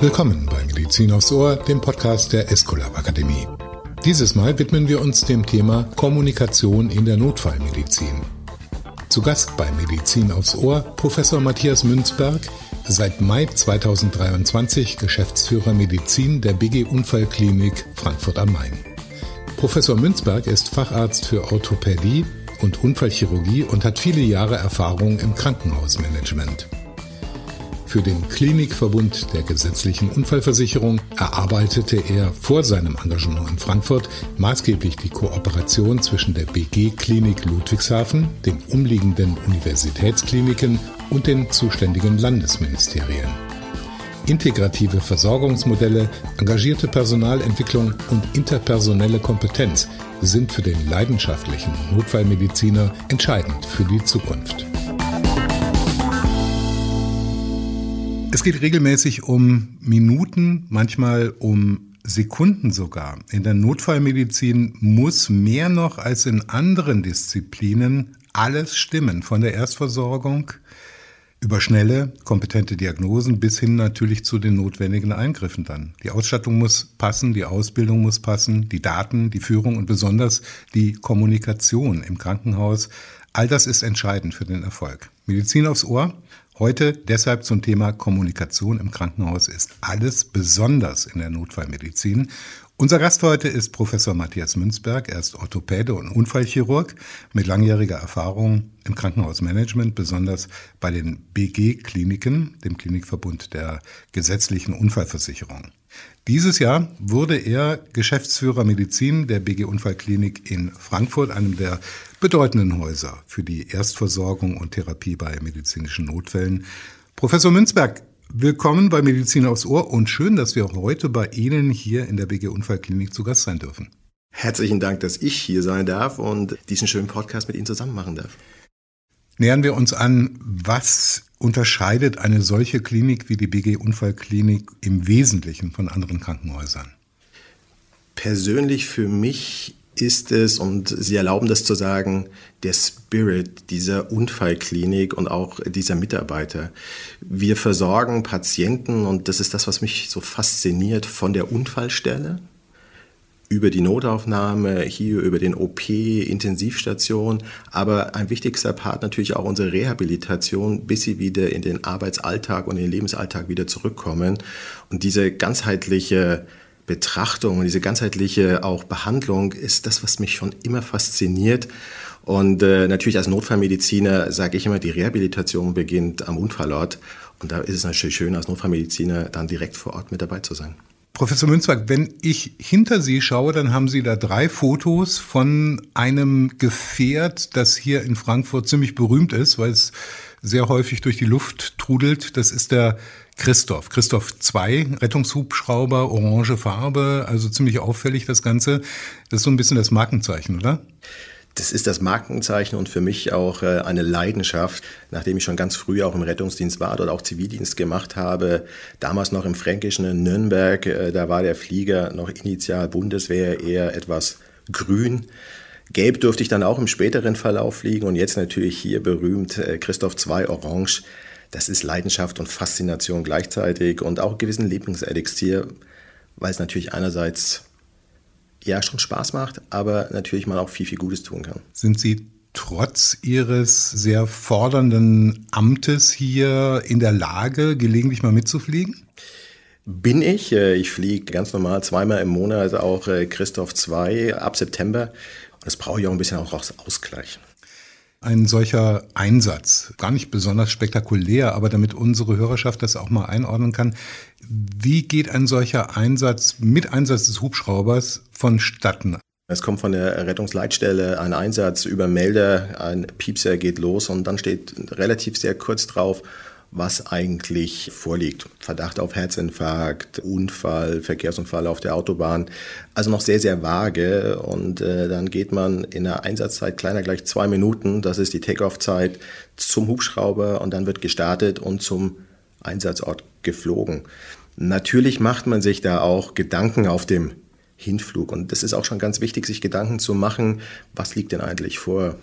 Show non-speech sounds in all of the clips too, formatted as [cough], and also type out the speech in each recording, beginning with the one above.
Willkommen bei Medizin aufs Ohr, dem Podcast der Escolab Akademie. Dieses Mal widmen wir uns dem Thema Kommunikation in der Notfallmedizin. Zu Gast bei Medizin aufs Ohr Professor Matthias Münzberg, seit Mai 2023 Geschäftsführer Medizin der BG Unfallklinik Frankfurt am Main. Professor Münzberg ist Facharzt für Orthopädie und Unfallchirurgie und hat viele Jahre Erfahrung im Krankenhausmanagement. Für den Klinikverbund der gesetzlichen Unfallversicherung erarbeitete er vor seinem Engagement in Frankfurt maßgeblich die Kooperation zwischen der BG Klinik Ludwigshafen, den umliegenden Universitätskliniken und den zuständigen Landesministerien. Integrative Versorgungsmodelle, engagierte Personalentwicklung und interpersonelle Kompetenz sind für den leidenschaftlichen Notfallmediziner entscheidend für die Zukunft. Es geht regelmäßig um Minuten, manchmal um Sekunden sogar. In der Notfallmedizin muss mehr noch als in anderen Disziplinen alles stimmen, von der Erstversorgung über schnelle, kompetente Diagnosen bis hin natürlich zu den notwendigen Eingriffen dann. Die Ausstattung muss passen, die Ausbildung muss passen, die Daten, die Führung und besonders die Kommunikation im Krankenhaus. All das ist entscheidend für den Erfolg. Medizin aufs Ohr Heute deshalb zum Thema Kommunikation im Krankenhaus ist alles besonders in der Notfallmedizin. Unser Gast heute ist Professor Matthias Münzberg. Er ist Orthopäde und Unfallchirurg mit langjähriger Erfahrung im Krankenhausmanagement, besonders bei den BG-Kliniken, dem Klinikverbund der gesetzlichen Unfallversicherung. Dieses Jahr wurde er Geschäftsführer Medizin der BG Unfallklinik in Frankfurt, einem der bedeutenden Häuser für die Erstversorgung und Therapie bei medizinischen Notfällen. Professor Münzberg, willkommen bei Medizin aufs Ohr und schön, dass wir heute bei Ihnen hier in der BG Unfallklinik zu Gast sein dürfen. Herzlichen Dank, dass ich hier sein darf und diesen schönen Podcast mit Ihnen zusammen machen darf. Nähern wir uns an, was unterscheidet eine solche Klinik wie die BG Unfallklinik im Wesentlichen von anderen Krankenhäusern? Persönlich für mich ist es, und Sie erlauben das zu sagen, der Spirit dieser Unfallklinik und auch dieser Mitarbeiter. Wir versorgen Patienten, und das ist das, was mich so fasziniert, von der Unfallstelle über die Notaufnahme, hier über den OP, Intensivstation, aber ein wichtigster Part natürlich auch unsere Rehabilitation, bis sie wieder in den Arbeitsalltag und in den Lebensalltag wieder zurückkommen. Und diese ganzheitliche Betrachtung und diese ganzheitliche auch Behandlung ist das, was mich schon immer fasziniert. Und äh, natürlich als Notfallmediziner sage ich immer, die Rehabilitation beginnt am Unfallort. Und da ist es natürlich schön, als Notfallmediziner dann direkt vor Ort mit dabei zu sein. Professor Münzberg, wenn ich hinter Sie schaue, dann haben Sie da drei Fotos von einem Gefährt, das hier in Frankfurt ziemlich berühmt ist, weil es sehr häufig durch die Luft trudelt. Das ist der Christoph. Christoph 2, Rettungshubschrauber, orange Farbe, also ziemlich auffällig das Ganze. Das ist so ein bisschen das Markenzeichen, oder? Das ist das Markenzeichen und für mich auch äh, eine Leidenschaft, nachdem ich schon ganz früh auch im Rettungsdienst war oder auch Zivildienst gemacht habe. Damals noch im Fränkischen in Nürnberg, äh, da war der Flieger noch initial Bundeswehr eher etwas grün. Gelb durfte ich dann auch im späteren Verlauf fliegen und jetzt natürlich hier berühmt äh, Christoph II Orange. Das ist Leidenschaft und Faszination gleichzeitig und auch gewissen Lieblingselixier, weil es natürlich einerseits ja schon Spaß macht, aber natürlich man auch viel, viel Gutes tun kann. Sind Sie trotz Ihres sehr fordernden Amtes hier in der Lage, gelegentlich mal mitzufliegen? Bin ich. Äh, ich fliege ganz normal zweimal im Monat auch äh, Christoph 2 ab September. Und das brauche ich auch ein bisschen auch als Ausgleich ein solcher Einsatz? Gar nicht besonders spektakulär, aber damit unsere Hörerschaft das auch mal einordnen kann. Wie geht ein solcher Einsatz mit Einsatz des Hubschraubers vonstatten? Es kommt von der Rettungsleitstelle ein Einsatz über Melder, ein Piepser geht los und dann steht relativ sehr kurz drauf, was eigentlich vorliegt. Verdacht auf Herzinfarkt, Unfall, Verkehrsunfall auf der Autobahn. Also noch sehr, sehr vage. Und äh, dann geht man in einer Einsatzzeit kleiner gleich zwei Minuten, das ist die Take-off-Zeit, zum Hubschrauber und dann wird gestartet und zum Einsatzort geflogen. Natürlich macht man sich da auch Gedanken auf dem Hinflug. Und das ist auch schon ganz wichtig, sich Gedanken zu machen, was liegt denn eigentlich vor?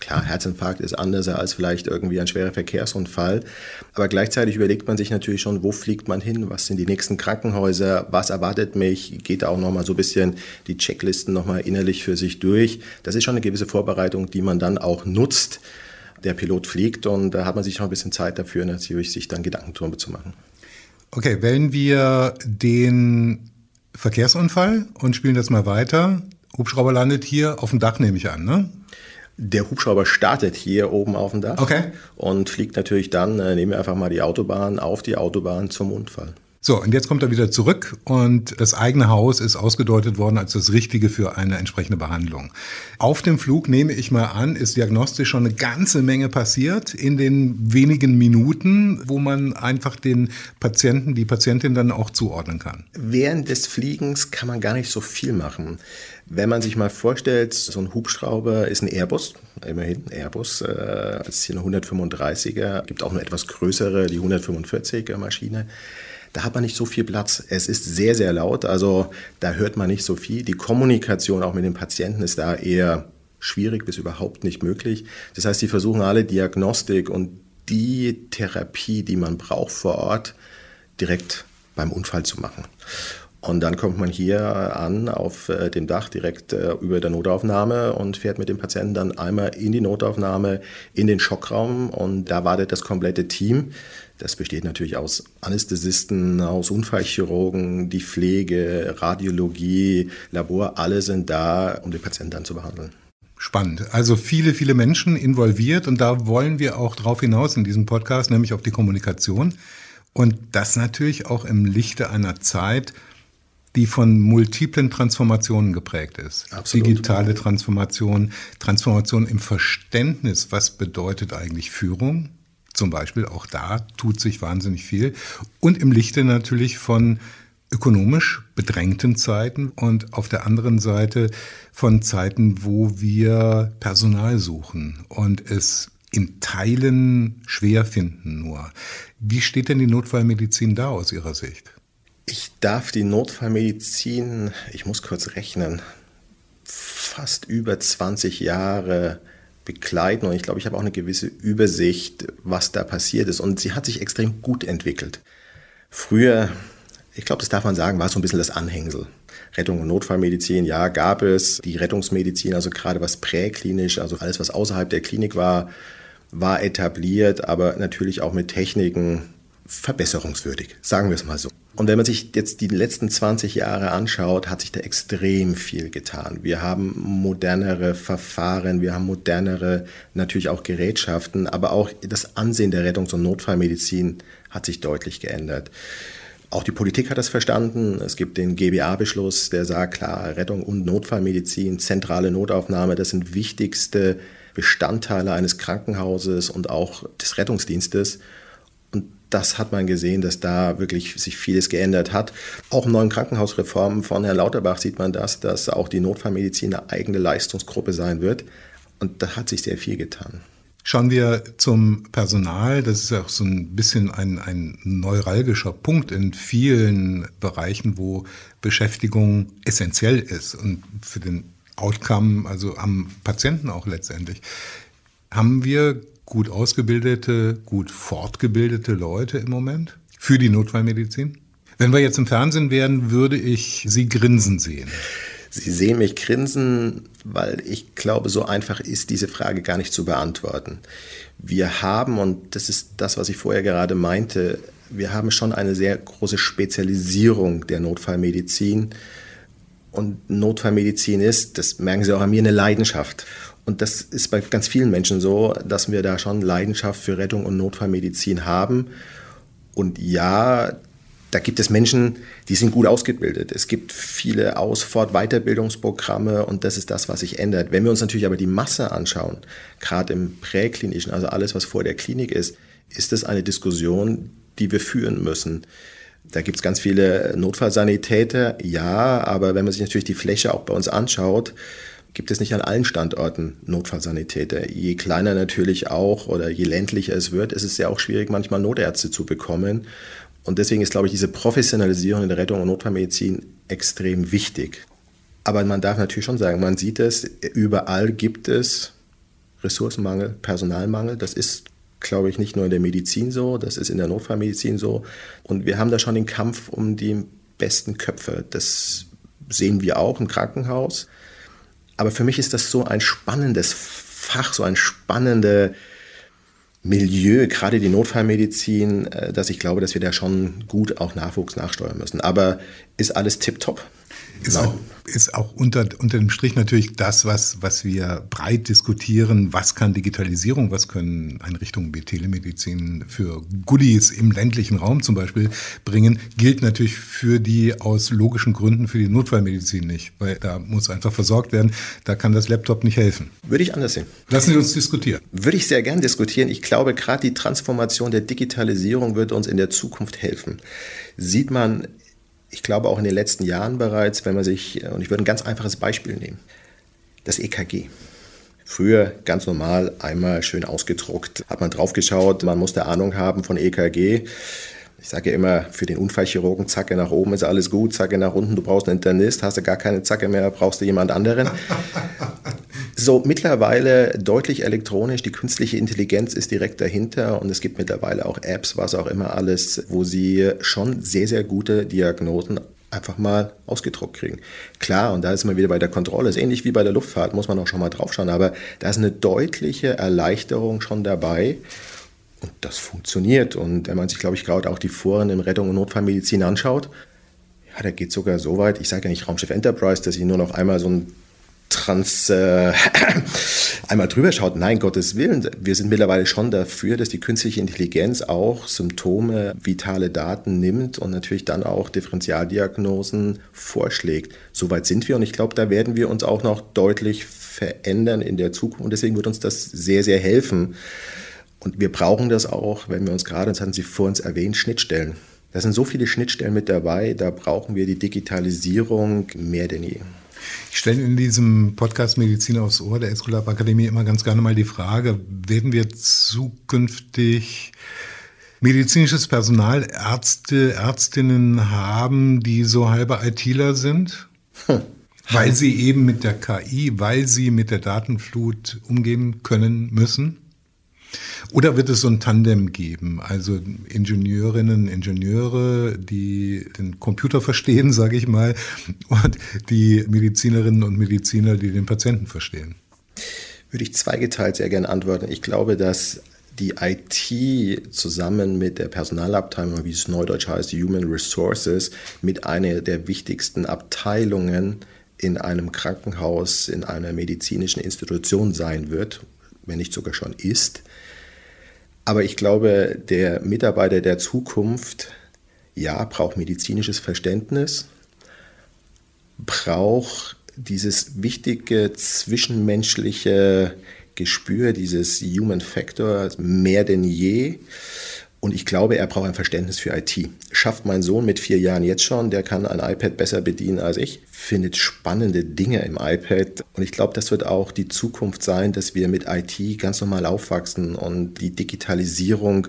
Klar, Herzinfarkt ist anders als vielleicht irgendwie ein schwerer Verkehrsunfall. Aber gleichzeitig überlegt man sich natürlich schon, wo fliegt man hin? Was sind die nächsten Krankenhäuser? Was erwartet mich? Geht auch nochmal so ein bisschen die Checklisten nochmal innerlich für sich durch. Das ist schon eine gewisse Vorbereitung, die man dann auch nutzt. Der Pilot fliegt und da hat man sich schon ein bisschen Zeit dafür, natürlich sich dann Gedanken drüber zu machen. Okay, wählen wir den Verkehrsunfall und spielen das mal weiter. Hubschrauber landet hier auf dem Dach, nehme ich an, ne? Der Hubschrauber startet hier oben auf dem Dach okay. und fliegt natürlich dann, äh, nehmen wir einfach mal die Autobahn, auf die Autobahn zum Unfall. So, und jetzt kommt er wieder zurück und das eigene Haus ist ausgedeutet worden als das Richtige für eine entsprechende Behandlung. Auf dem Flug, nehme ich mal an, ist diagnostisch schon eine ganze Menge passiert in den wenigen Minuten, wo man einfach den Patienten, die Patientin dann auch zuordnen kann. Während des Fliegens kann man gar nicht so viel machen. Wenn man sich mal vorstellt, so ein Hubschrauber ist ein Airbus, immerhin ein Airbus, äh, ist hier eine 135er, gibt auch eine etwas größere, die 145er Maschine. Da hat man nicht so viel Platz. Es ist sehr, sehr laut, also da hört man nicht so viel. Die Kommunikation auch mit dem Patienten ist da eher schwierig bis überhaupt nicht möglich. Das heißt, sie versuchen alle Diagnostik und die Therapie, die man braucht vor Ort, direkt beim Unfall zu machen. Und dann kommt man hier an auf äh, dem Dach direkt äh, über der Notaufnahme und fährt mit dem Patienten dann einmal in die Notaufnahme, in den Schockraum und da wartet das komplette Team. Das besteht natürlich aus Anästhesisten, aus Unfallchirurgen, die Pflege, Radiologie, Labor, alle sind da, um den Patienten dann zu behandeln. Spannend. Also viele, viele Menschen involviert und da wollen wir auch drauf hinaus in diesem Podcast, nämlich auf die Kommunikation. Und das natürlich auch im Lichte einer Zeit, die von multiplen Transformationen geprägt ist. Absolut. Digitale Transformation, Transformation im Verständnis, was bedeutet eigentlich Führung? Zum Beispiel auch da tut sich wahnsinnig viel. Und im Lichte natürlich von ökonomisch bedrängten Zeiten und auf der anderen Seite von Zeiten, wo wir Personal suchen und es in Teilen schwer finden nur. Wie steht denn die Notfallmedizin da aus Ihrer Sicht? Darf die Notfallmedizin, ich muss kurz rechnen, fast über 20 Jahre begleiten und ich glaube, ich habe auch eine gewisse Übersicht, was da passiert ist. Und sie hat sich extrem gut entwickelt. Früher, ich glaube, das darf man sagen, war es so ein bisschen das Anhängsel. Rettung und Notfallmedizin, ja, gab es. Die Rettungsmedizin, also gerade was präklinisch, also alles, was außerhalb der Klinik war, war etabliert, aber natürlich auch mit Techniken verbesserungswürdig, sagen wir es mal so. Und wenn man sich jetzt die letzten 20 Jahre anschaut, hat sich da extrem viel getan. Wir haben modernere Verfahren, wir haben modernere natürlich auch Gerätschaften, aber auch das Ansehen der Rettungs- und Notfallmedizin hat sich deutlich geändert. Auch die Politik hat das verstanden. Es gibt den GBA-Beschluss, der sagt, klar, Rettung und Notfallmedizin, zentrale Notaufnahme, das sind wichtigste Bestandteile eines Krankenhauses und auch des Rettungsdienstes das hat man gesehen, dass da wirklich sich vieles geändert hat. Auch im neuen Krankenhausreform von Herrn Lauterbach sieht man das, dass auch die Notfallmedizin eine eigene Leistungsgruppe sein wird. Und da hat sich sehr viel getan. Schauen wir zum Personal. Das ist ja auch so ein bisschen ein, ein neuralgischer Punkt in vielen Bereichen, wo Beschäftigung essentiell ist und für den Outcome, also am Patienten auch letztendlich. Haben wir gut ausgebildete, gut fortgebildete Leute im Moment für die Notfallmedizin? Wenn wir jetzt im Fernsehen wären, würde ich Sie grinsen sehen. Sie sehen mich grinsen, weil ich glaube, so einfach ist diese Frage gar nicht zu beantworten. Wir haben, und das ist das, was ich vorher gerade meinte, wir haben schon eine sehr große Spezialisierung der Notfallmedizin. Und Notfallmedizin ist, das merken Sie auch an mir, eine Leidenschaft. Und das ist bei ganz vielen Menschen so, dass wir da schon Leidenschaft für Rettung und Notfallmedizin haben. Und ja, da gibt es Menschen, die sind gut ausgebildet. Es gibt viele Aus-, Fort-, Weiterbildungsprogramme und das ist das, was sich ändert. Wenn wir uns natürlich aber die Masse anschauen, gerade im Präklinischen, also alles, was vor der Klinik ist, ist das eine Diskussion, die wir führen müssen. Da gibt es ganz viele Notfallsanitäter, ja, aber wenn man sich natürlich die Fläche auch bei uns anschaut, gibt es nicht an allen Standorten Notfallsanitäter. Je kleiner natürlich auch oder je ländlicher es wird, ist es ja auch schwierig, manchmal Notärzte zu bekommen. Und deswegen ist, glaube ich, diese Professionalisierung in der Rettung und Notfallmedizin extrem wichtig. Aber man darf natürlich schon sagen, man sieht es, überall gibt es Ressourcenmangel, Personalmangel. Das ist, glaube ich, nicht nur in der Medizin so, das ist in der Notfallmedizin so. Und wir haben da schon den Kampf um die besten Köpfe. Das sehen wir auch im Krankenhaus. Aber für mich ist das so ein spannendes Fach, so ein spannende Milieu, gerade die Notfallmedizin, äh, dass ich glaube, dass wir da schon gut auch Nachwuchs nachsteuern müssen. Aber ist alles tipptopp? Ist auch, ist auch unter, unter dem Strich natürlich das, was, was wir breit diskutieren. Was kann Digitalisierung, was können Einrichtungen wie Telemedizin für Goodies im ländlichen Raum zum Beispiel bringen, gilt natürlich für die aus logischen Gründen für die Notfallmedizin nicht, weil da muss einfach versorgt werden. Da kann das Laptop nicht helfen. Würde ich anders sehen. Lassen Sie uns diskutieren. Würde ich sehr gern diskutieren. Ich glaube, gerade die Transformation der Digitalisierung wird uns in der Zukunft helfen. Sieht man ich glaube auch in den letzten Jahren bereits, wenn man sich, und ich würde ein ganz einfaches Beispiel nehmen, das EKG. Früher ganz normal, einmal schön ausgedruckt, hat man draufgeschaut, man musste Ahnung haben von EKG. Ich sage ja immer, für den Unfallchirurgen, Zacke nach oben ist alles gut, Zacke nach unten, du brauchst einen Internist, hast du gar keine Zacke mehr, brauchst du jemand anderen. [laughs] So, mittlerweile deutlich elektronisch, die künstliche Intelligenz ist direkt dahinter und es gibt mittlerweile auch Apps, was auch immer alles, wo sie schon sehr, sehr gute Diagnosen einfach mal ausgedruckt kriegen. Klar, und da ist man wieder bei der Kontrolle, ist ähnlich wie bei der Luftfahrt, muss man auch schon mal draufschauen, aber da ist eine deutliche Erleichterung schon dabei. Und das funktioniert. Und wenn man sich, glaube ich, gerade auch die Foren im Rettung- und Notfallmedizin anschaut, ja, da geht sogar so weit, ich sage ja nicht Raumschiff Enterprise, dass ich nur noch einmal so ein Trans äh, [laughs] einmal drüber schaut. Nein, Gottes Willen, wir sind mittlerweile schon dafür, dass die künstliche Intelligenz auch Symptome, vitale Daten nimmt und natürlich dann auch Differentialdiagnosen vorschlägt. Soweit sind wir und ich glaube, da werden wir uns auch noch deutlich verändern in der Zukunft und deswegen wird uns das sehr, sehr helfen. Und wir brauchen das auch, wenn wir uns gerade, das hatten Sie vor uns erwähnt, Schnittstellen. Da sind so viele Schnittstellen mit dabei, da brauchen wir die Digitalisierung mehr denn je. Ich stelle in diesem Podcast Medizin aufs Ohr der Esculap Akademie immer ganz gerne mal die Frage, werden wir zukünftig medizinisches Personal, Ärzte, Ärztinnen haben, die so halbe ITler sind? Hm. Weil sie eben mit der KI, weil sie mit der Datenflut umgehen können müssen? Oder wird es so ein Tandem geben? Also Ingenieurinnen, Ingenieure, die den Computer verstehen, [laughs] sage ich mal, und die Medizinerinnen und Mediziner, die den Patienten verstehen? Würde ich zweigeteilt sehr gerne antworten. Ich glaube, dass die IT zusammen mit der Personalabteilung, wie es neudeutsch heißt, Human Resources, mit einer der wichtigsten Abteilungen in einem Krankenhaus, in einer medizinischen Institution sein wird, wenn nicht sogar schon ist. Aber ich glaube, der Mitarbeiter der Zukunft, ja, braucht medizinisches Verständnis, braucht dieses wichtige zwischenmenschliche Gespür, dieses Human Factor mehr denn je. Und ich glaube, er braucht ein Verständnis für IT. Schafft mein Sohn mit vier Jahren jetzt schon, der kann ein iPad besser bedienen als ich, findet spannende Dinge im iPad. Und ich glaube, das wird auch die Zukunft sein, dass wir mit IT ganz normal aufwachsen und die Digitalisierung,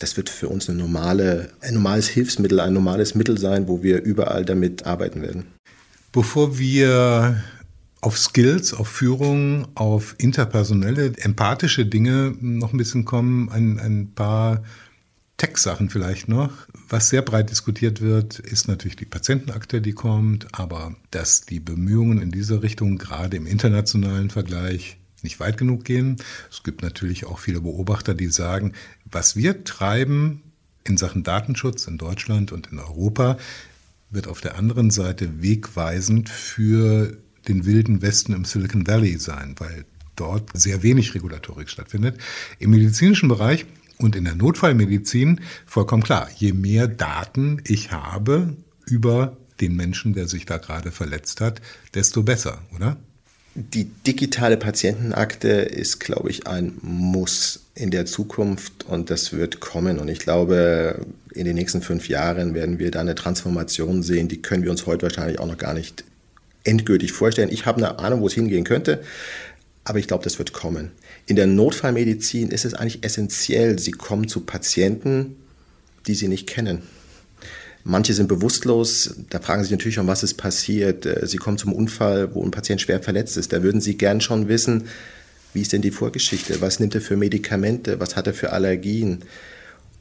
das wird für uns eine normale, ein normales Hilfsmittel, ein normales Mittel sein, wo wir überall damit arbeiten werden. Bevor wir auf Skills, auf Führung, auf interpersonelle, empathische Dinge noch ein bisschen kommen. Ein, ein paar Tech-Sachen vielleicht noch. Was sehr breit diskutiert wird, ist natürlich die Patientenakte, die kommt, aber dass die Bemühungen in dieser Richtung gerade im internationalen Vergleich nicht weit genug gehen. Es gibt natürlich auch viele Beobachter, die sagen, was wir treiben in Sachen Datenschutz in Deutschland und in Europa, wird auf der anderen Seite wegweisend für den wilden Westen im Silicon Valley sein, weil dort sehr wenig Regulatorik stattfindet. Im medizinischen Bereich und in der Notfallmedizin vollkommen klar, je mehr Daten ich habe über den Menschen, der sich da gerade verletzt hat, desto besser, oder? Die digitale Patientenakte ist, glaube ich, ein Muss in der Zukunft und das wird kommen. Und ich glaube, in den nächsten fünf Jahren werden wir da eine Transformation sehen, die können wir uns heute wahrscheinlich auch noch gar nicht endgültig vorstellen. Ich habe eine Ahnung, wo es hingehen könnte, aber ich glaube, das wird kommen. In der Notfallmedizin ist es eigentlich essentiell, Sie kommen zu Patienten, die Sie nicht kennen. Manche sind bewusstlos, da fragen Sie sich natürlich, um was ist passiert. Sie kommen zum Unfall, wo ein Patient schwer verletzt ist. Da würden Sie gern schon wissen, Wie ist denn die Vorgeschichte? Was nimmt er für Medikamente? Was hat er für Allergien?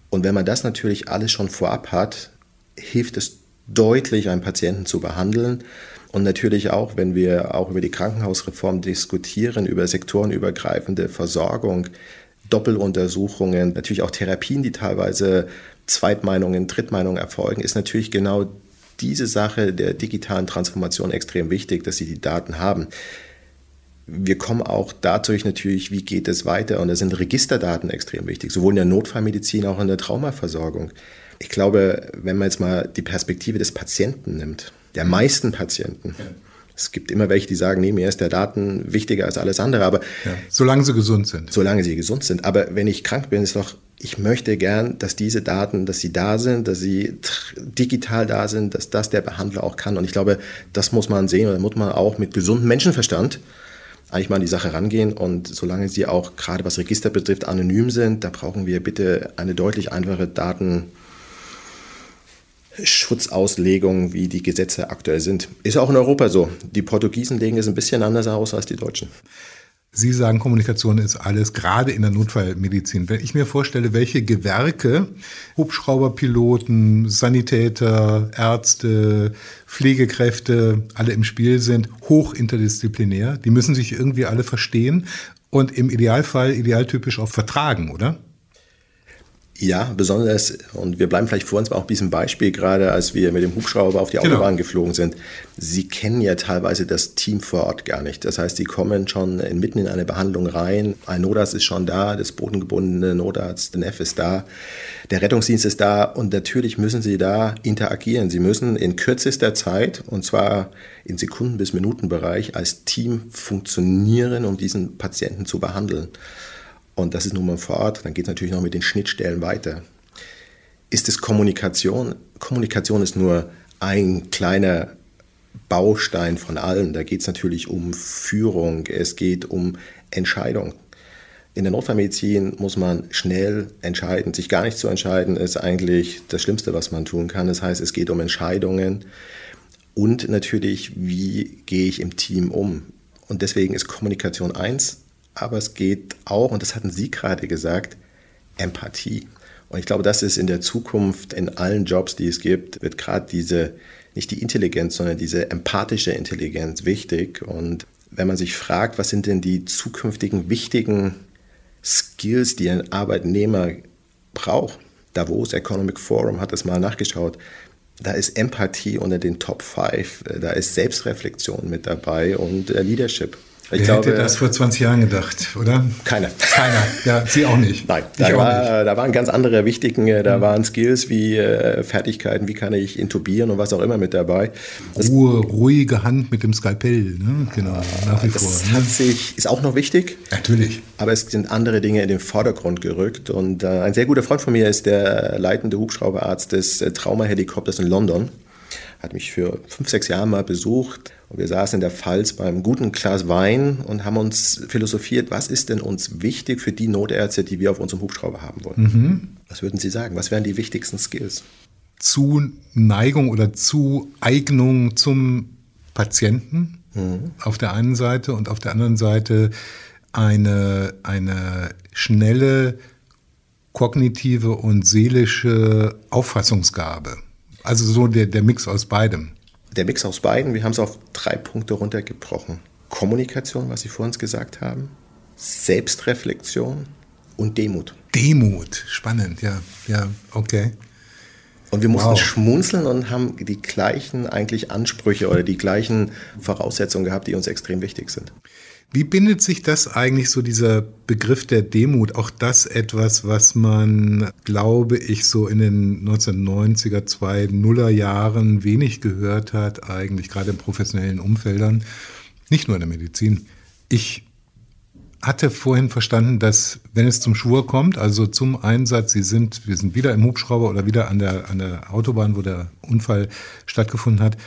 Und wenn man das natürlich alles schon vorab hat, hilft es deutlich, einen Patienten zu behandeln. Und natürlich auch, wenn wir auch über die Krankenhausreform diskutieren, über sektorenübergreifende Versorgung, Doppeluntersuchungen, natürlich auch Therapien, die teilweise Zweitmeinungen, Drittmeinungen erfolgen, ist natürlich genau diese Sache der digitalen Transformation extrem wichtig, dass sie die Daten haben. Wir kommen auch dadurch natürlich, wie geht es weiter? Und da sind Registerdaten extrem wichtig, sowohl in der Notfallmedizin als auch in der Traumaversorgung. Ich glaube, wenn man jetzt mal die Perspektive des Patienten nimmt, der meisten Patienten, ja. Es gibt immer welche, die sagen, nee, mir ist der Daten wichtiger als alles andere. Aber ja, solange sie gesund sind. Solange sie gesund sind. Aber wenn ich krank bin, ist doch, ich möchte gern, dass diese Daten, dass sie da sind, dass sie digital da sind, dass das der Behandler auch kann. Und ich glaube, das muss man sehen. Und da muss man auch mit gesundem Menschenverstand eigentlich mal an die Sache rangehen. Und solange sie auch gerade was Register betrifft anonym sind, da brauchen wir bitte eine deutlich einfache Daten. Schutzauslegung, wie die Gesetze aktuell sind. Ist auch in Europa so. Die Portugiesen legen es ein bisschen anders aus als die Deutschen. Sie sagen, Kommunikation ist alles, gerade in der Notfallmedizin. Wenn ich mir vorstelle, welche Gewerke, Hubschrauberpiloten, Sanitäter, Ärzte, Pflegekräfte alle im Spiel sind, hoch interdisziplinär, die müssen sich irgendwie alle verstehen und im Idealfall idealtypisch auch vertragen, oder? Ja, besonders, und wir bleiben vielleicht vor uns auch diesem Beispiel gerade, als wir mit dem Hubschrauber auf die genau. Autobahn geflogen sind. Sie kennen ja teilweise das Team vor Ort gar nicht. Das heißt, Sie kommen schon mitten in eine Behandlung rein. Ein Notarzt ist schon da, das bodengebundene Notarzt, der NEF ist da, der Rettungsdienst ist da und natürlich müssen Sie da interagieren. Sie müssen in kürzester Zeit, und zwar in Sekunden- bis Minutenbereich, als Team funktionieren, um diesen Patienten zu behandeln und das ist nun mal vor Ort, dann geht es natürlich noch mit den Schnittstellen weiter. Ist es Kommunikation? Kommunikation ist nur ein kleiner Baustein von allen. Da geht es natürlich um Führung, es geht um Entscheidung. In der Notfallmedizin muss man schnell entscheiden. Sich gar nicht zu entscheiden, ist eigentlich das Schlimmste, was man tun kann. Das heißt, es geht um Entscheidungen und natürlich, wie gehe ich im Team um. Und deswegen ist Kommunikation eins, aber es geht auch, und das hatten Sie gerade gesagt, Empathie. Und ich glaube, das ist in der Zukunft in allen Jobs, die es gibt, wird gerade diese, nicht die Intelligenz, sondern diese empathische Intelligenz wichtig. Und wenn man sich fragt, was sind denn die zukünftigen wichtigen Skills, die ein Arbeitnehmer braucht, Davos Economic Forum hat das mal nachgeschaut, da ist Empathie unter den Top 5, da ist Selbstreflexion mit dabei und äh, Leadership. Ich Wer glaube, hätte das vor 20 Jahren gedacht, oder? Keiner. Keiner, ja, Sie auch nicht. Nein, da, war, da, waren ganz andere wichtige, da mhm. waren Skills wie äh, Fertigkeiten, wie kann ich intubieren und was auch immer mit dabei. Das, Ruhe, ruhige Hand mit dem Skalpell, ne? genau, nach wie das vor. Das ne? sich, ist auch noch wichtig. Natürlich. Aber es sind andere Dinge in den Vordergrund gerückt und äh, ein sehr guter Freund von mir ist der leitende Hubschrauberarzt des äh, Traumahelikopters in London hat mich für fünf, sechs Jahre mal besucht und wir saßen in der Pfalz beim guten Glas Wein und haben uns philosophiert, was ist denn uns wichtig für die Notärzte, die wir auf unserem Hubschrauber haben wollen. Mhm. Was würden Sie sagen? Was wären die wichtigsten Skills? Zuneigung oder Zueignung zum Patienten mhm. auf der einen Seite und auf der anderen Seite eine, eine schnelle kognitive und seelische Auffassungsgabe. Also so der, der Mix aus beidem. Der Mix aus beiden, wir haben es auf drei Punkte runtergebrochen. Kommunikation, was Sie vor uns gesagt haben, Selbstreflexion und Demut. Demut, spannend, ja, ja, okay. Und wir mussten wow. schmunzeln und haben die gleichen eigentlich Ansprüche oder die gleichen Voraussetzungen gehabt, die uns extrem wichtig sind. Wie bindet sich das eigentlich so dieser Begriff der Demut? Auch das etwas, was man, glaube ich, so in den 1990er, 2000er Jahren wenig gehört hat, eigentlich gerade in professionellen Umfeldern, nicht nur in der Medizin. Ich hatte vorhin verstanden, dass wenn es zum Schwur kommt, also zum Einsatz, Sie sind, wir sind wieder im Hubschrauber oder wieder an der, an der Autobahn, wo der Unfall stattgefunden hat,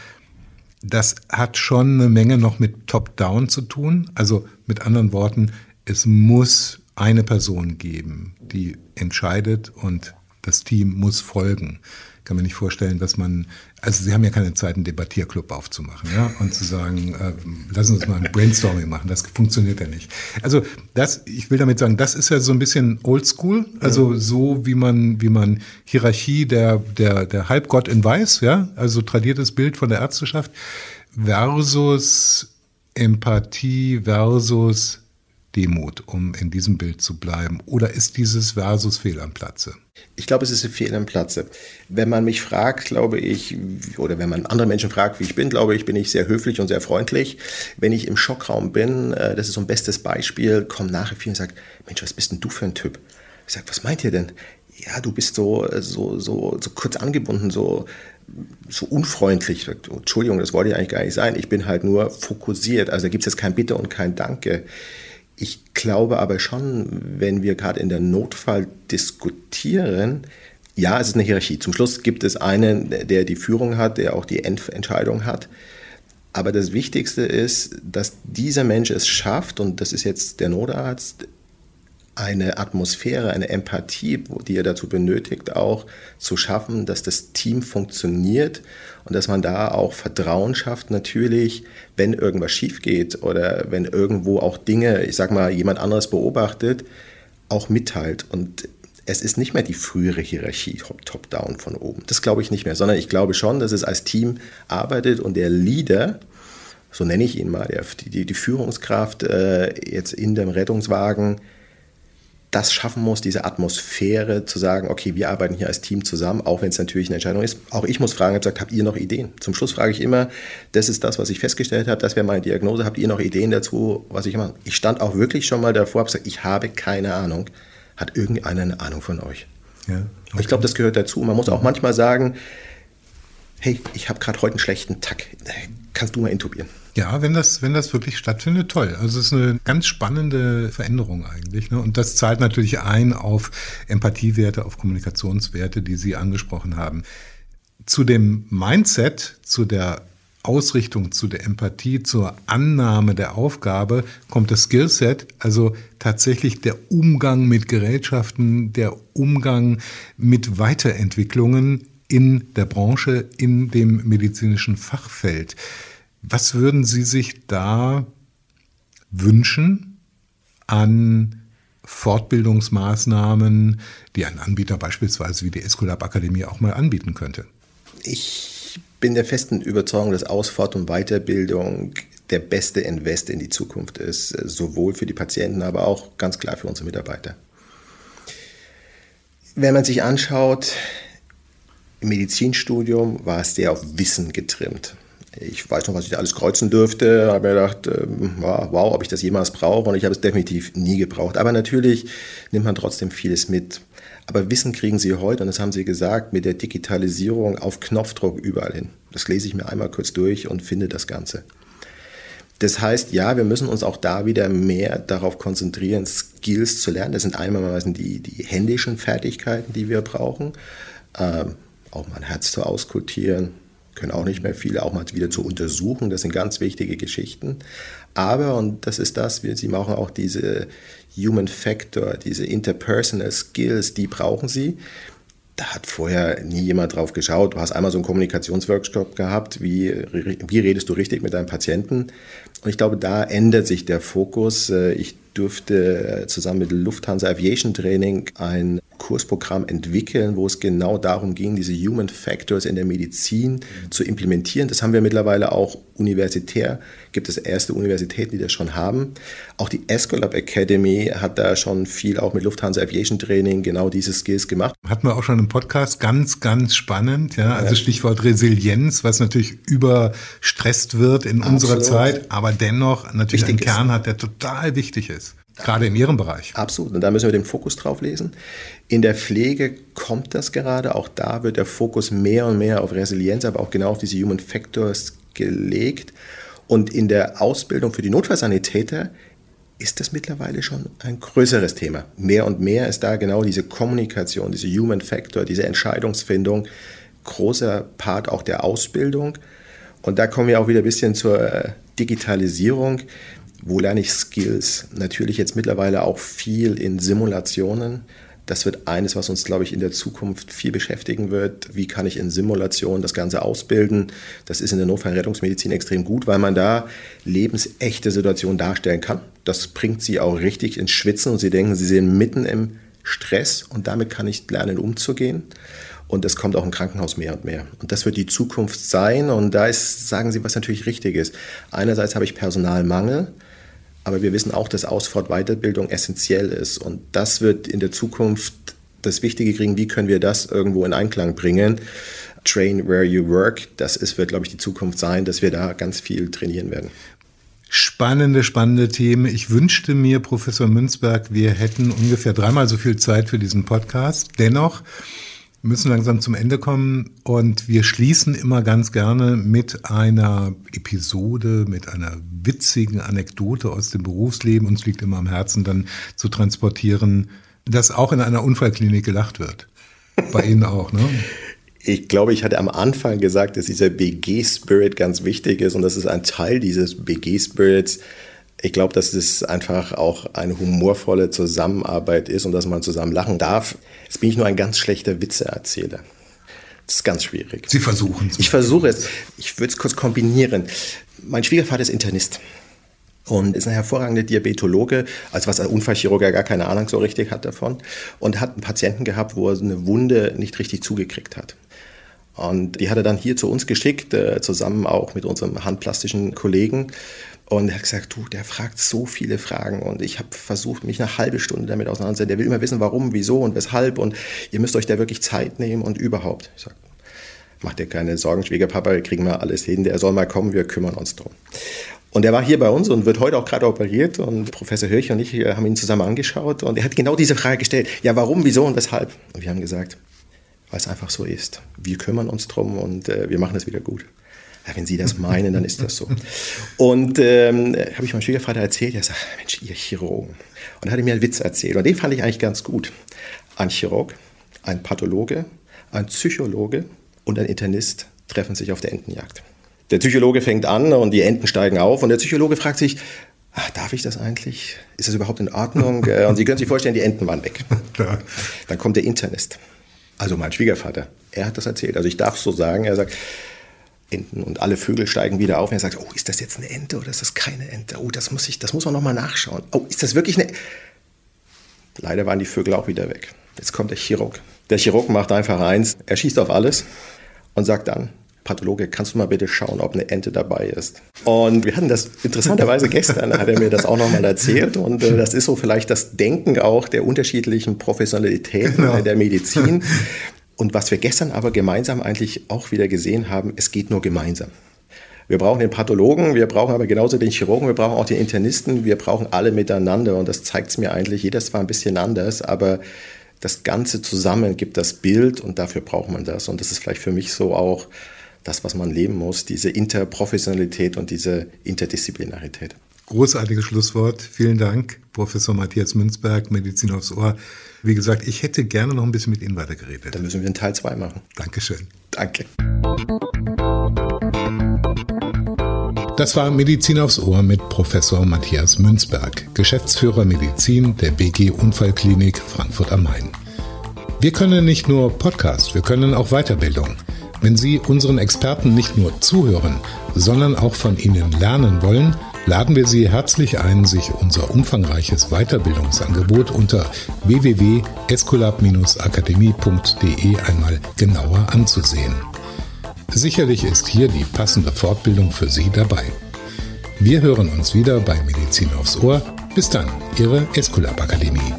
das hat schon eine Menge noch mit Top-Down zu tun. Also mit anderen Worten, es muss eine Person geben, die entscheidet und Das Team muss folgen. Ich kann mir nicht vorstellen, dass man, also Sie haben ja keine Zeit, einen Debattierclub aufzumachen, ja, und zu sagen, äh, lassen Sie uns mal ein Brainstorming machen. Das funktioniert ja nicht. Also das, ich will damit sagen, das ist ja so ein bisschen Oldschool, also so wie man, wie man Hierarchie der der der Halbgott in Weiß, ja, also tradiertes Bild von der Ärzteschaft versus Empathie versus Demut, um in diesem Bild zu bleiben? Oder ist dieses Versus fehl am Platze? Ich glaube, es ist fehl am Platze. Wenn man mich fragt, glaube ich, oder wenn man andere Menschen fragt, wie ich bin, glaube ich, bin ich sehr höflich und sehr freundlich. Wenn ich im Schockraum bin, äh, das ist so ein bestes Beispiel, kommen nachher viele und sagen, Mensch, was bist denn du für ein Typ? Ich sage, was meint ihr denn? Ja, du bist so, so, so, so kurz angebunden, so, so unfreundlich. Entschuldigung, das wollte ich eigentlich gar nicht sein. Ich bin halt nur fokussiert. Also da gibt es jetzt kein Bitte und kein Danke. Ich glaube aber schon, wenn wir gerade in der Notfall diskutieren, ja, es ist eine Hierarchie. Zum Schluss gibt es einen, der die Führung hat, der auch die Entscheidung hat. Aber das Wichtigste ist, dass dieser Mensch es schafft, und das ist jetzt der Notarzt, eine Atmosphäre, eine Empathie, die er dazu benötigt, auch zu schaffen, dass das Team funktioniert und dass man da auch Vertrauen schafft, natürlich, wenn irgendwas schief geht oder wenn irgendwo auch Dinge, ich sag mal, jemand anderes beobachtet, auch mitteilt. Und es ist nicht mehr die frühere Hierarchie top-down von oben. Das glaube ich nicht mehr, sondern ich glaube schon, dass es als Team arbeitet und der Leader, so nenne ich ihn mal, der, die, die Führungskraft äh, jetzt in dem Rettungswagen, das schaffen muss, diese Atmosphäre zu sagen, okay, wir arbeiten hier als Team zusammen, auch wenn es natürlich eine Entscheidung ist. Auch ich muss fragen, habe gesagt, habt ihr noch Ideen? Zum Schluss frage ich immer, das ist das, was ich festgestellt habe, das wäre meine Diagnose, habt ihr noch Ideen dazu, was ich mache? Ich stand auch wirklich schon mal davor, habe gesagt, ich habe keine Ahnung. Hat irgendeiner eine Ahnung von euch? Ja, okay. Ich glaube, das gehört dazu. Man muss auch manchmal sagen, hey, ich habe gerade heute einen schlechten Tag, kannst du mal intubieren? Ja, wenn das, wenn das wirklich stattfindet, toll. Also es ist eine ganz spannende Veränderung eigentlich. Ne? Und das zahlt natürlich ein auf Empathiewerte, auf Kommunikationswerte, die Sie angesprochen haben. Zu dem Mindset, zu der Ausrichtung, zu der Empathie, zur Annahme der Aufgabe kommt das Skillset, also tatsächlich der Umgang mit Gerätschaften, der Umgang mit Weiterentwicklungen in der Branche, in dem medizinischen Fachfeld. Was würden Sie sich da wünschen an Fortbildungsmaßnahmen, die ein Anbieter beispielsweise wie die Escolab Akademie auch mal anbieten könnte? Ich bin der festen Überzeugung, dass Ausfahrt und Weiterbildung der beste Invest in die Zukunft ist, sowohl für die Patienten, aber auch ganz klar für unsere Mitarbeiter. Wenn man sich anschaut, im Medizinstudium war es sehr auf Wissen getrimmt ich weiß noch, was ich da alles kreuzen dürfte. Habe mir gedacht, ähm, wow, ob ich das jemals brauche. Und ich habe es definitiv nie gebraucht. Aber natürlich nimmt man trotzdem vieles mit. Aber Wissen kriegen Sie heute, und das haben Sie gesagt, mit der Digitalisierung auf Knopfdruck überall hin. Das lese ich mir einmal kurz durch und finde das Ganze. Das heißt, ja, wir müssen uns auch da wieder mehr darauf konzentrieren, Skills zu lernen. Das sind einmal die, die händischen Fertigkeiten, die wir brauchen. Ähm, auch mal ein Herz zu auskultieren, können auch nicht mehr viele, auch mal wieder zu untersuchen. Das sind ganz wichtige Geschichten. Aber, und das ist das, Sie machen auch diese Human Factor, diese Interpersonal Skills, die brauchen Sie. Da hat vorher nie jemand drauf geschaut. Du hast einmal so einen Kommunikationsworkshop gehabt, wie, wie redest du richtig mit deinem Patienten. Und ich glaube, da ändert sich der Fokus. Ich durfte zusammen mit Lufthansa Aviation Training ein Kursprogramm entwickeln, wo es genau darum ging, diese Human Factors in der Medizin zu implementieren. Das haben wir mittlerweile auch universitär. Gibt es erste Universitäten, die das schon haben. Auch die Escolab Academy hat da schon viel auch mit Lufthansa Aviation Training genau diese Skills gemacht. Hatten wir auch schon im Podcast. Ganz, ganz spannend. Ja, also Stichwort Resilienz, was natürlich überstresst wird in Absolut. unserer Zeit, aber dennoch natürlich Wichtig einen Kern hat, der total wichtig ist. Gerade in Ihrem Bereich. Absolut. Und da müssen wir den Fokus drauf lesen. In der Pflege kommt das gerade. Auch da wird der Fokus mehr und mehr auf Resilienz, aber auch genau auf diese Human Factors gelegt. Und in der Ausbildung für die Notfallsanitäter ist das mittlerweile schon ein größeres Thema. Mehr und mehr ist da genau diese Kommunikation, diese Human Factor, diese Entscheidungsfindung großer Part auch der Ausbildung. Und da kommen wir auch wieder ein bisschen zur äh, Digitalisierung. Wo lerne ich Skills? Natürlich jetzt mittlerweile auch viel in Simulationen. Das wird eines, was uns, glaube ich, in der Zukunft viel beschäftigen wird. Wie kann ich in Simulation das Ganze ausbilden? Das ist in der Notfallrettungsmedizin extrem gut, weil man da lebensechte Situationen darstellen kann. Das bringt sie auch richtig ins Schwitzen und sie denken, sie sind mitten im Stress und damit kann ich lernen, umzugehen. Und es kommt auch im Krankenhaus mehr und mehr. Und das wird die Zukunft sein. Und da ist, sagen Sie, was natürlich richtig ist. Einerseits habe ich Personalmangel. Aber wir wissen auch, dass Ausfahrt-Weiterbildung essentiell ist. Und das wird in der Zukunft das Wichtige kriegen, wie können wir das irgendwo in Einklang bringen. Train where you work, das ist, wird, glaube ich, die Zukunft sein, dass wir da ganz viel trainieren werden. Spannende, spannende Themen. Ich wünschte mir, Professor Münzberg, wir hätten ungefähr dreimal so viel Zeit für diesen Podcast. Dennoch müssen langsam zum Ende kommen und wir schließen immer ganz gerne mit einer Episode, mit einer witzigen Anekdote aus dem Berufsleben. Uns liegt immer am Herzen, dann zu transportieren, dass auch in einer Unfallklinik gelacht wird. Bei Ihnen auch, ne? Ich glaube, ich hatte am Anfang gesagt, dass dieser BG-Spirit ganz wichtig ist und das ist ein Teil dieses BG-Spirits ich glaube, dass es einfach auch eine humorvolle Zusammenarbeit ist und dass man zusammen lachen darf. Jetzt bin ich nur ein ganz schlechter Witzeerzähler. Das ist ganz schwierig. Sie versuchen es. Ich versuche es. Ich würde es kurz kombinieren. Mein Schwiegervater ist Internist und ist ein hervorragender Diabetologe, als was ein Unfallchirurg gar keine Ahnung so richtig hat davon und hat einen Patienten gehabt, wo er eine Wunde nicht richtig zugekriegt hat. Und die hat er dann hier zu uns geschickt, äh, zusammen auch mit unserem handplastischen Kollegen. Und er hat gesagt, du, der fragt so viele Fragen und ich habe versucht, mich eine halbe Stunde damit auseinanderzusetzen. Der will immer wissen, warum, wieso und weshalb und ihr müsst euch da wirklich Zeit nehmen und überhaupt. Ich sage, mach dir keine Sorgen, Schwiegerpapa, wir kriegen wir alles hin. Der soll mal kommen, wir kümmern uns drum. Und er war hier bei uns und wird heute auch gerade operiert und Professor Hirch und ich haben ihn zusammen angeschaut und er hat genau diese Frage gestellt. Ja, warum, wieso und weshalb? Und wir haben gesagt, weil es einfach so ist. Wir kümmern uns drum und äh, wir machen es wieder gut ja, wenn Sie das meinen, dann ist das so. Und ähm, habe ich meinem Schwiegervater erzählt, er sagt, Mensch, ihr Chirurgen. Und dann hat er mir einen Witz erzählt und den fand ich eigentlich ganz gut. Ein Chirurg, ein Pathologe, ein Psychologe und ein Internist treffen sich auf der Entenjagd. Der Psychologe fängt an und die Enten steigen auf und der Psychologe fragt sich, ach, darf ich das eigentlich? Ist das überhaupt in Ordnung? [laughs] Äh, und Sie können sich vorstellen, die Enten waren weg. [laughs] Dann kommt der Internist, also mein Schwiegervater. Er hat das erzählt. Also ich darf so sagen, er sagt, Enten und alle Vögel steigen wieder auf und er sagt, oh, ist das jetzt eine Ente oder ist das keine Ente? Oh, das muss ich, das muss man nochmal nachschauen. Oh, ist das wirklich eine... Leider waren die Vögel auch wieder weg. Jetzt kommt der Chirurg. Der Chirurg macht einfach eins, er schießt auf alles und sagt dann, Pathologe, kannst du mal bitte schauen, ob eine Ente dabei ist? Und wir hatten das interessanterweise gestern, hat er mir das auch nochmal erzählt. Und äh, das ist so vielleicht das Denken auch der unterschiedlichen Professionalitäten genau. der Medizin. Und was wir gestern aber gemeinsam eigentlich auch wieder gesehen haben, es geht nur gemeinsam. Wir brauchen den Pathologen, wir brauchen aber genauso den Chirurgen, wir brauchen auch den Internisten, wir brauchen alle miteinander und das zeigt es mir eigentlich. Jeder zwar ein bisschen anders, aber das Ganze zusammen gibt das Bild und dafür braucht man das. Und das ist vielleicht für mich so auch das, was man leben muss, diese Interprofessionalität und diese Interdisziplinarität. Großartiges Schlusswort. Vielen Dank, Professor Matthias Münzberg, Medizin aufs Ohr. Wie gesagt, ich hätte gerne noch ein bisschen mit Ihnen weitergeredet. Dann müssen wir einen Teil 2 machen. Dankeschön. Danke. Das war Medizin aufs Ohr mit Professor Matthias Münzberg, Geschäftsführer Medizin der BG Unfallklinik Frankfurt am Main. Wir können nicht nur Podcast, wir können auch Weiterbildung. Wenn Sie unseren Experten nicht nur zuhören, sondern auch von ihnen lernen wollen, laden wir Sie herzlich ein, sich unser umfangreiches Weiterbildungsangebot unter www.escolab-akademie.de einmal genauer anzusehen. Sicherlich ist hier die passende Fortbildung für Sie dabei. Wir hören uns wieder bei Medizin aufs Ohr. Bis dann, Ihre Escolab Akademie.